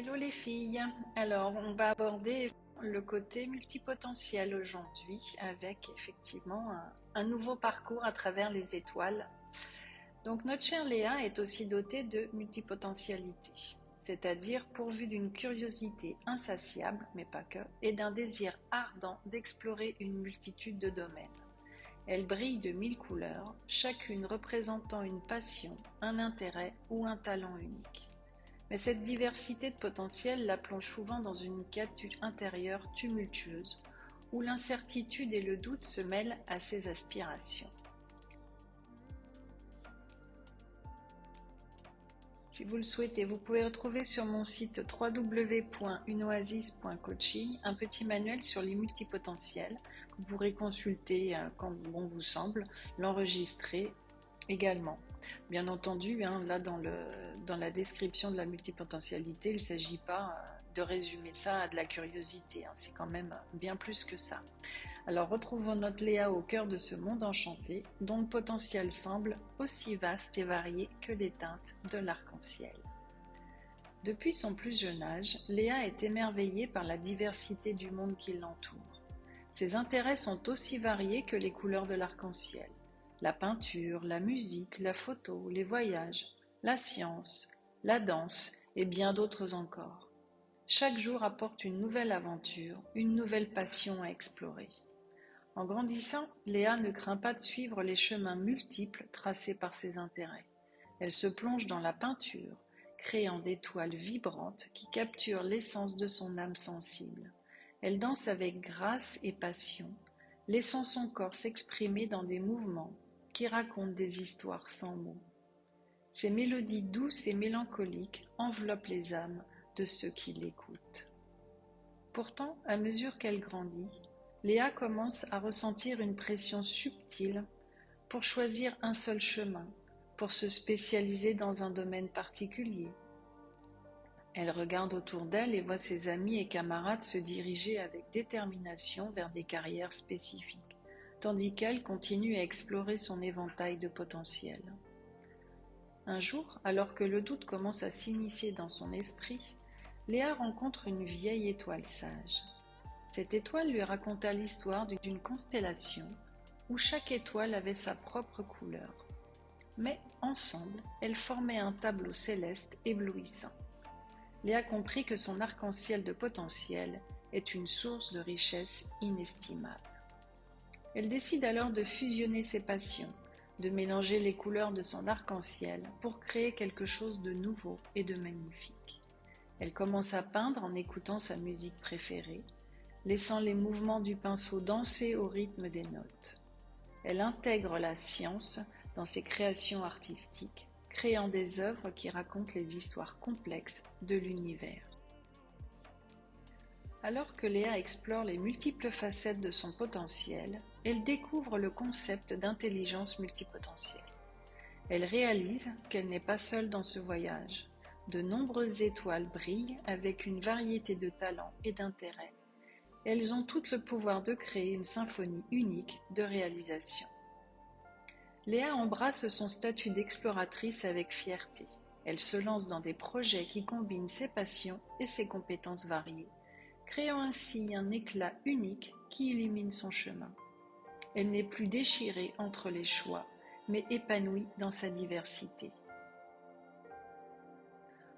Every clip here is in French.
Hello les filles, alors on va aborder le côté multipotentiel aujourd'hui avec effectivement un, nouveau parcours à travers les étoiles. Donc notre chère Léa est aussi dotée de multipotentialité, c'est-à-dire pourvue d'une curiosité insatiable, mais pas que, et d'un désir ardent d'explorer une multitude de domaines. Elle brille de mille couleurs, chacune représentant une passion, un intérêt ou un talent unique. Mais cette diversité de potentiel la plonge souvent dans une quête intérieure tumultueuse, où l'incertitude et le doute se mêlent à ses aspirations. Si vous le souhaitez, vous pouvez retrouver sur mon site www.unoasis.coaching un petit manuel sur les multipotentiels vous pourrez consulter euh, quand bon vous semble, l'enregistrer également. Bien entendu, hein, là dans, la description de la multipotentialité, il ne s'agit pas euh, de résumer ça à de la curiosité, hein. c'est quand même bien plus que ça. Alors retrouvons notre Léa au cœur de ce monde enchanté, dont le potentiel semble aussi vaste et varié que les teintes de l'arc-en-ciel. Depuis son plus jeune âge, Léa est émerveillée par la diversité du monde qui l'entoure. Ses intérêts sont aussi variés que les couleurs de l'arc-en-ciel. La peinture, la musique, la photo, les voyages, la science, la danse et bien d'autres encore. Chaque jour apporte une nouvelle aventure, une nouvelle passion à explorer. En grandissant, Léa ne craint pas de suivre les chemins multiples tracés par ses intérêts. Elle se plonge dans la peinture, créant des toiles vibrantes qui capturent l'essence de son âme sensible. Elle danse avec grâce et passion, laissant son corps s'exprimer dans des mouvements qui racontent des histoires sans mots. Ces mélodies douces et mélancoliques enveloppent les âmes de ceux qui l'écoutent. Pourtant, à mesure qu'elle grandit, Léa commence à ressentir une pression subtile pour choisir un seul chemin, pour se spécialiser dans un domaine particulier, elle regarde autour d'elle et voit ses amis et camarades se diriger avec détermination vers des carrières spécifiques, tandis qu'elle continue à explorer son éventail de potentiel. Un jour, alors que le doute commence à s'initier dans son esprit, Léa rencontre une vieille étoile sage. Cette étoile lui raconta l'histoire d'une constellation où chaque étoile avait sa propre couleur. Mais ensemble, elles formaient un tableau céleste éblouissant. Léa comprit que son arc-en-ciel de potentiel est une source de richesse inestimable. Elle décide alors de fusionner ses passions, de mélanger les couleurs de son arc-en-ciel pour créer quelque chose de nouveau et de magnifique. Elle commence à peindre en écoutant sa musique préférée, laissant les mouvements du pinceau danser au rythme des notes. Elle intègre la science dans ses créations artistiques créant des œuvres qui racontent les histoires complexes de l'univers. Alors que Léa explore les multiples facettes de son potentiel, elle découvre le concept d'intelligence multipotentielle. Elle réalise qu'elle n'est pas seule dans ce voyage. De nombreuses étoiles brillent avec une variété de talents et d'intérêts. Elles ont toutes le pouvoir de créer une symphonie unique de réalisation. Léa embrasse son statut d'exploratrice avec fierté. Elle se lance dans des projets qui combinent ses passions et ses compétences variées, créant ainsi un éclat unique qui illumine son chemin. Elle n'est plus déchirée entre les choix, mais épanouie dans sa diversité.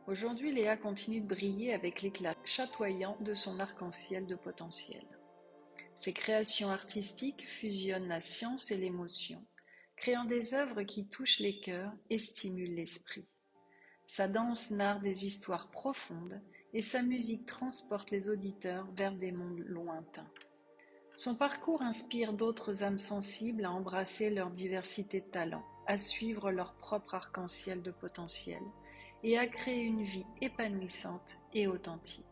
Aujourd'hui, Léa continue de briller avec l'éclat chatoyant de son arc-en-ciel de potentiel. Ses créations artistiques fusionnent la science et l'émotion créant des œuvres qui touchent les cœurs et stimulent l'esprit. Sa danse narre des histoires profondes et sa musique transporte les auditeurs vers des mondes lointains. Son parcours inspire d'autres âmes sensibles à embrasser leur diversité de talents, à suivre leur propre arc-en-ciel de potentiel et à créer une vie épanouissante et authentique.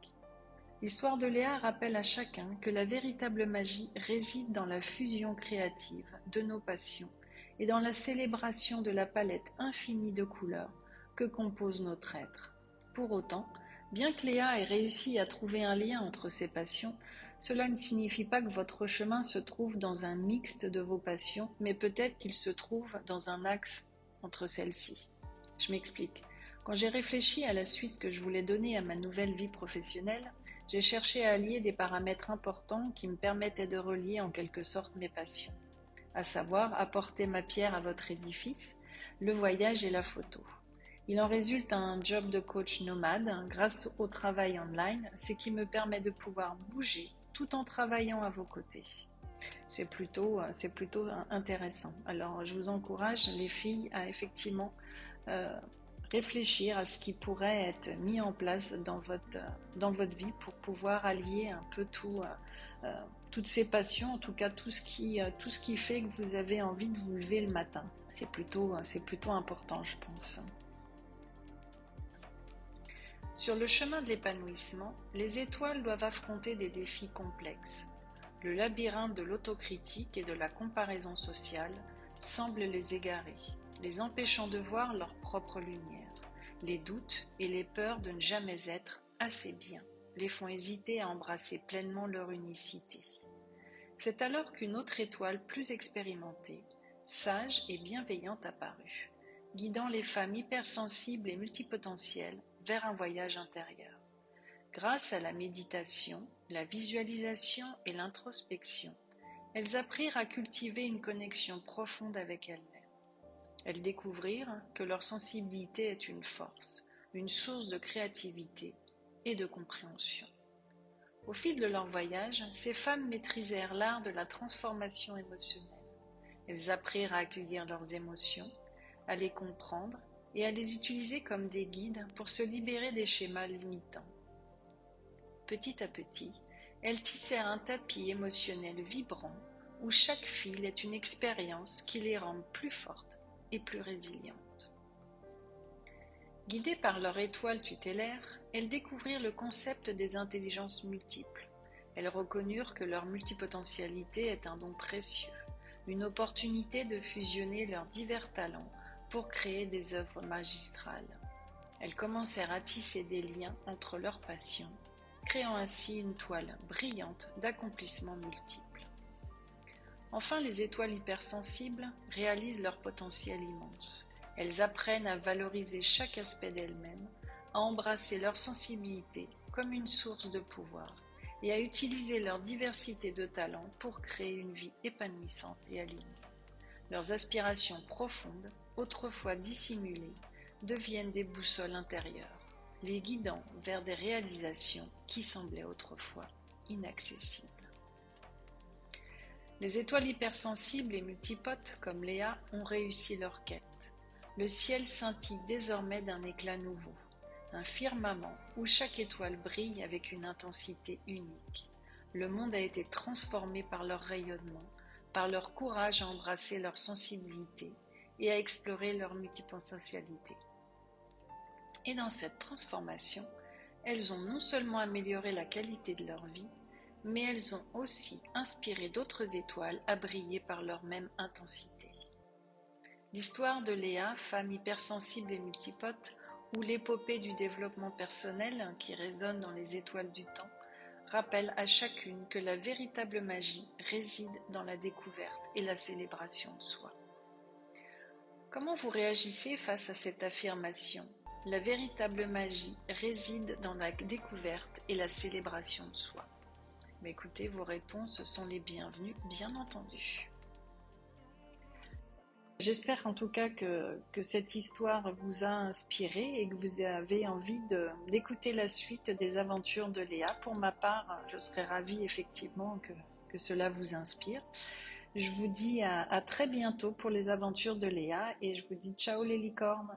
L'histoire de Léa rappelle à chacun que la véritable magie réside dans la fusion créative de nos passions et dans la célébration de la palette infinie de couleurs que compose notre être. Pour autant, bien que Léa ait réussi à trouver un lien entre ses passions, cela ne signifie pas que votre chemin se trouve dans un mixte de vos passions, mais peut-être qu'il se trouve dans un axe entre celles-ci. Je m'explique. Quand j'ai réfléchi à la suite que je voulais donner à ma nouvelle vie professionnelle, j'ai cherché à allier des paramètres importants qui me permettaient de relier en quelque sorte mes passions, à savoir apporter ma pierre à votre édifice, le voyage et la photo. Il en résulte un job de coach nomade grâce au travail online, ce qui me permet de pouvoir bouger tout en travaillant à vos côtés. C'est plutôt, plutôt intéressant. Alors je vous encourage les filles à effectivement euh, réfléchir à ce qui pourrait être mis en place dans votre, dans votre vie pour pouvoir allier un peu tout, euh, euh, toutes ces passions, en tout cas tout ce, qui, euh, tout ce qui fait que vous avez envie de vous lever le matin. C'est plutôt, c'est plutôt important, je pense. Sur le chemin de l'épanouissement, les étoiles doivent affronter des défis complexes. Le labyrinthe de l'autocritique et de la comparaison sociale semble les égarer les empêchant de voir leur propre lumière. Les doutes et les peurs de ne jamais être assez bien les font hésiter à embrasser pleinement leur unicité. C'est alors qu'une autre étoile plus expérimentée, sage et bienveillante apparut, guidant les femmes hypersensibles et multipotentielles vers un voyage intérieur. Grâce à la méditation, la visualisation et l'introspection, elles apprirent à cultiver une connexion profonde avec elles-mêmes. Elles découvrirent que leur sensibilité est une force, une source de créativité et de compréhension. Au fil de leur voyage, ces femmes maîtrisèrent l'art de la transformation émotionnelle. Elles apprirent à accueillir leurs émotions, à les comprendre et à les utiliser comme des guides pour se libérer des schémas limitants. Petit à petit, elles tissèrent un tapis émotionnel vibrant où chaque fil est une expérience qui les rend plus fortes et plus résilientes. Guidées par leur étoile tutélaire, elles découvrirent le concept des intelligences multiples. Elles reconnurent que leur multipotentialité est un don précieux, une opportunité de fusionner leurs divers talents pour créer des œuvres magistrales. Elles commencèrent à tisser des liens entre leurs passions, créant ainsi une toile brillante d'accomplissements multiples. Enfin, les étoiles hypersensibles réalisent leur potentiel immense. Elles apprennent à valoriser chaque aspect d'elles-mêmes, à embrasser leur sensibilité comme une source de pouvoir et à utiliser leur diversité de talents pour créer une vie épanouissante et alignée. Leurs aspirations profondes, autrefois dissimulées, deviennent des boussoles intérieures, les guidant vers des réalisations qui semblaient autrefois inaccessibles. Les étoiles hypersensibles et multipotes comme Léa ont réussi leur quête. Le ciel scintille désormais d'un éclat nouveau, un firmament où chaque étoile brille avec une intensité unique. Le monde a été transformé par leur rayonnement, par leur courage à embrasser leur sensibilité et à explorer leur multipotentialité. Et dans cette transformation, elles ont non seulement amélioré la qualité de leur vie, mais elles ont aussi inspiré d'autres étoiles à briller par leur même intensité. L'histoire de Léa, femme hypersensible et multipote, ou l'épopée du développement personnel qui résonne dans les étoiles du temps, rappelle à chacune que la véritable magie réside dans la découverte et la célébration de soi. Comment vous réagissez face à cette affirmation? La véritable magie réside dans la découverte et la célébration de soi. Mais écoutez, vos réponses sont les bienvenues, bien entendu. J'espère en tout cas que, cette histoire vous a inspiré et que vous avez envie d'écouter la suite des aventures de Léa. Pour ma part, je serais ravie effectivement que, que cela vous inspire. Je vous dis à, très bientôt pour les aventures de Léa et je vous dis ciao les licornes